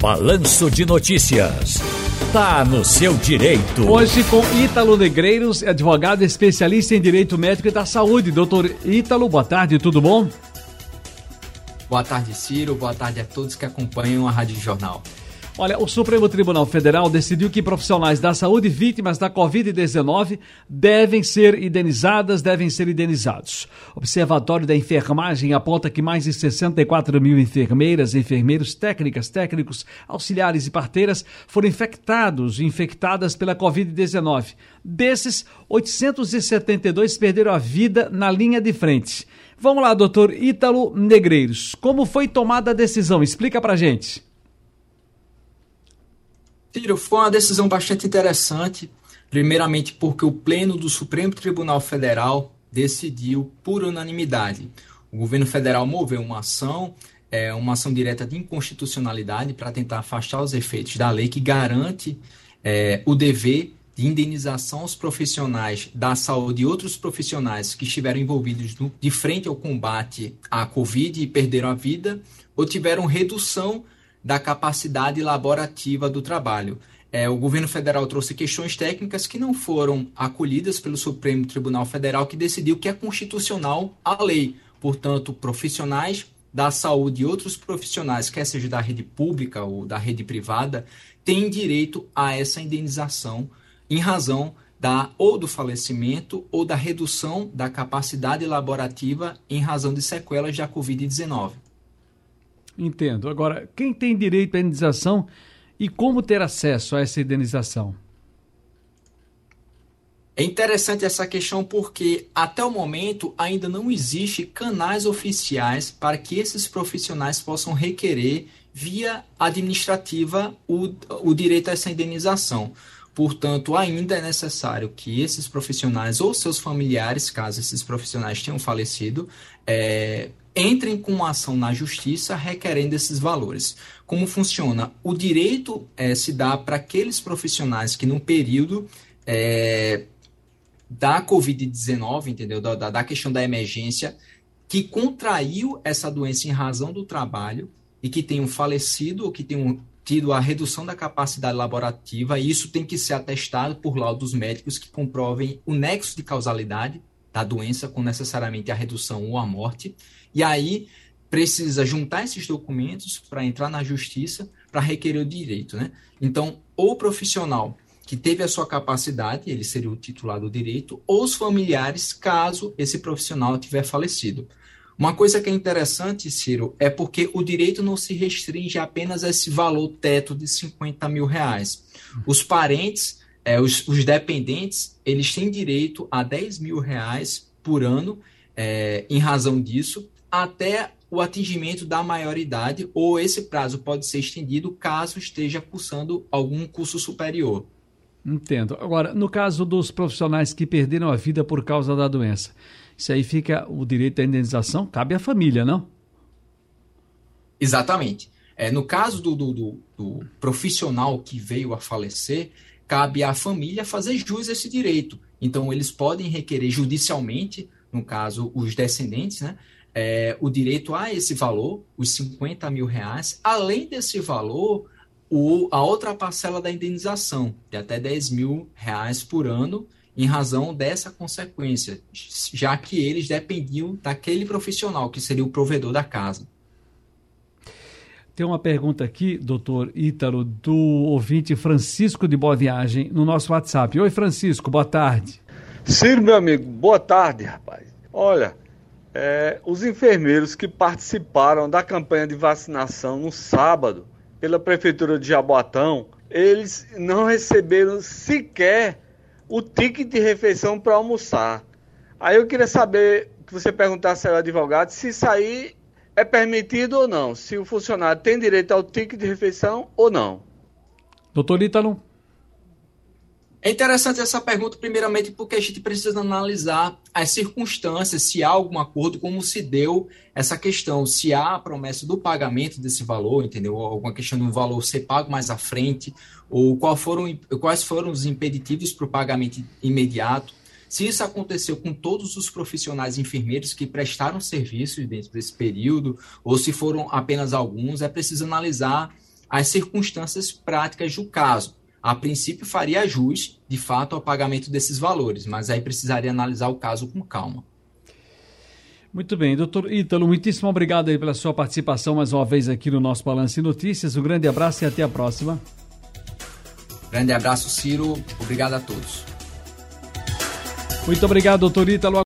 Balanço de Notícias. Tá no seu direito. Hoje com Ítalo Negreiros, advogado especialista em direito médico e da saúde. Doutor Ítalo, boa tarde, tudo bom? Boa tarde, Ciro. Boa tarde a todos que acompanham a Rádio Jornal. Olha, o Supremo Tribunal Federal decidiu que profissionais da saúde vítimas da Covid-19 devem ser indenizadas, devem ser indenizados. O Observatório da Enfermagem aponta que mais de 64 mil enfermeiras, enfermeiros, técnicas, técnicos, auxiliares e parteiras foram infectados e infectadas pela Covid-19. Desses, 872 perderam a vida na linha de frente. Vamos lá, doutor Ítalo Negreiros. Como foi tomada a decisão? Explica pra gente. Ciro, foi uma decisão bastante interessante, primeiramente porque o Pleno do Supremo Tribunal Federal decidiu por unanimidade. O governo federal moveu uma ação, é, uma ação direta de inconstitucionalidade para tentar afastar os efeitos da lei que garante é, o dever de indenização aos profissionais da saúde e outros profissionais que estiveram envolvidos no, de frente ao combate à Covid e perderam a vida ou tiveram redução da capacidade laborativa do trabalho. É, o governo federal trouxe questões técnicas que não foram acolhidas pelo Supremo Tribunal Federal, que decidiu que é constitucional a lei. Portanto, profissionais da saúde e outros profissionais, quer seja da rede pública ou da rede privada, têm direito a essa indenização em razão da ou do falecimento ou da redução da capacidade laborativa em razão de sequelas da Covid-19. Entendo. Agora, quem tem direito à indenização e como ter acesso a essa indenização? É interessante essa questão porque até o momento ainda não existe canais oficiais para que esses profissionais possam requerer via administrativa o, o direito a essa indenização. Portanto, ainda é necessário que esses profissionais ou seus familiares, caso esses profissionais tenham falecido, é, entrem com uma ação na justiça requerendo esses valores. Como funciona? O direito é, se dá para aqueles profissionais que, no período é, da Covid-19, entendeu? Da, da, da questão da emergência, que contraiu essa doença em razão do trabalho e que tenham falecido ou que tenham tido a redução da capacidade laborativa, e isso tem que ser atestado por laudos médicos que comprovem o nexo de causalidade da doença com necessariamente a redução ou a morte. E aí precisa juntar esses documentos para entrar na justiça para requerer o direito, né? Então, ou o profissional que teve a sua capacidade, ele seria o titular do direito, ou os familiares, caso esse profissional tiver falecido. Uma coisa que é interessante, Ciro, é porque o direito não se restringe apenas a esse valor teto de 50 mil reais. Os parentes, é, os, os dependentes, eles têm direito a 10 mil reais por ano é, em razão disso, até o atingimento da maioridade, ou esse prazo pode ser estendido caso esteja cursando algum curso superior. Entendo. Agora, no caso dos profissionais que perderam a vida por causa da doença, isso aí fica o direito à indenização, cabe à família, não? Exatamente. É, no caso do, do, do, do profissional que veio a falecer, cabe à família fazer jus a esse direito. Então, eles podem requerer judicialmente, no caso, os descendentes, né, é, o direito a esse valor, os 50 mil reais, além desse valor, o, a outra parcela da indenização, de até 10 mil reais por ano, em razão dessa consequência, já que eles dependiam daquele profissional, que seria o provedor da casa. Tem uma pergunta aqui, doutor Ítalo, do ouvinte Francisco de Boa Viagem, no nosso WhatsApp. Oi, Francisco, boa tarde. Ciro, meu amigo, boa tarde, rapaz. Olha, é, os enfermeiros que participaram da campanha de vacinação no sábado pela Prefeitura de Jaboatão, eles não receberam sequer o ticket de refeição para almoçar. Aí eu queria saber que você perguntasse ao advogado se isso aí é permitido ou não, se o funcionário tem direito ao ticket de refeição ou não. Doutor Ítalo. É interessante essa pergunta, primeiramente, porque a gente precisa analisar as circunstâncias, se há algum acordo, como se deu essa questão, se há a promessa do pagamento desse valor, entendeu? Alguma questão do valor ser pago mais à frente, ou qual foram, quais foram os impeditivos para o pagamento imediato. Se isso aconteceu com todos os profissionais enfermeiros que prestaram serviços dentro desse período, ou se foram apenas alguns, é preciso analisar as circunstâncias práticas do caso. A princípio, faria jus, de fato, ao pagamento desses valores, mas aí precisaria analisar o caso com calma. Muito bem, doutor Ítalo, muitíssimo obrigado aí pela sua participação mais uma vez aqui no nosso Balanço Notícias. Um grande abraço e até a próxima. Grande abraço, Ciro. Obrigado a todos. Muito obrigado, doutor Ítalo.